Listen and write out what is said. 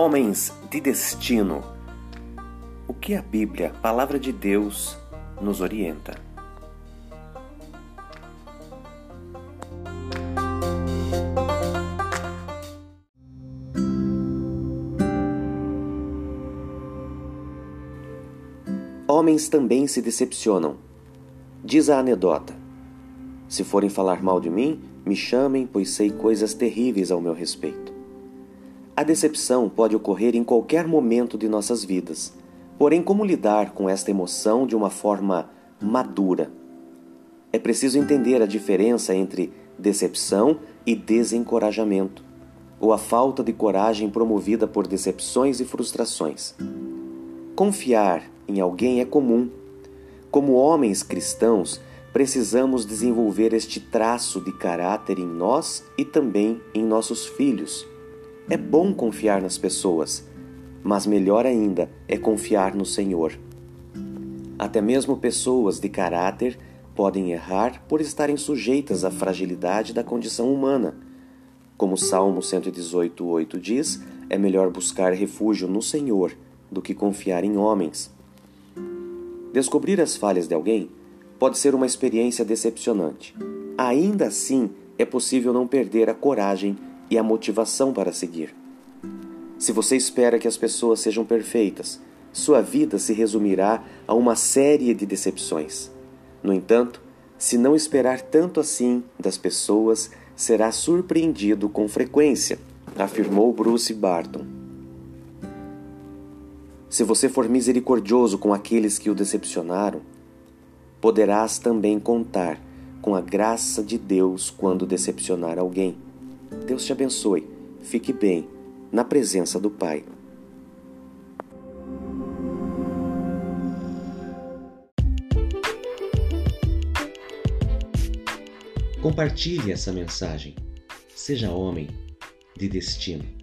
Homens de destino. O que a Bíblia, palavra de Deus, nos orienta? Homens também se decepcionam. Diz a anedota: Se forem falar mal de mim, me chamem, pois sei coisas terríveis ao meu respeito. A decepção pode ocorrer em qualquer momento de nossas vidas. Porém, como lidar com esta emoção de uma forma madura? É preciso entender a diferença entre decepção e desencorajamento, ou a falta de coragem promovida por decepções e frustrações. Confiar em alguém é comum. Como homens cristãos, precisamos desenvolver este traço de caráter em nós e também em nossos filhos. É bom confiar nas pessoas, mas melhor ainda é confiar no Senhor. Até mesmo pessoas de caráter podem errar por estarem sujeitas à fragilidade da condição humana. Como o Salmo 118:8 diz, é melhor buscar refúgio no Senhor do que confiar em homens. Descobrir as falhas de alguém pode ser uma experiência decepcionante. Ainda assim, é possível não perder a coragem e a motivação para seguir. Se você espera que as pessoas sejam perfeitas, sua vida se resumirá a uma série de decepções. No entanto, se não esperar tanto assim das pessoas, será surpreendido com frequência, afirmou Bruce Barton. Se você for misericordioso com aqueles que o decepcionaram, poderás também contar com a graça de Deus quando decepcionar alguém. Deus te abençoe. Fique bem na presença do Pai. Compartilhe essa mensagem. Seja homem de destino.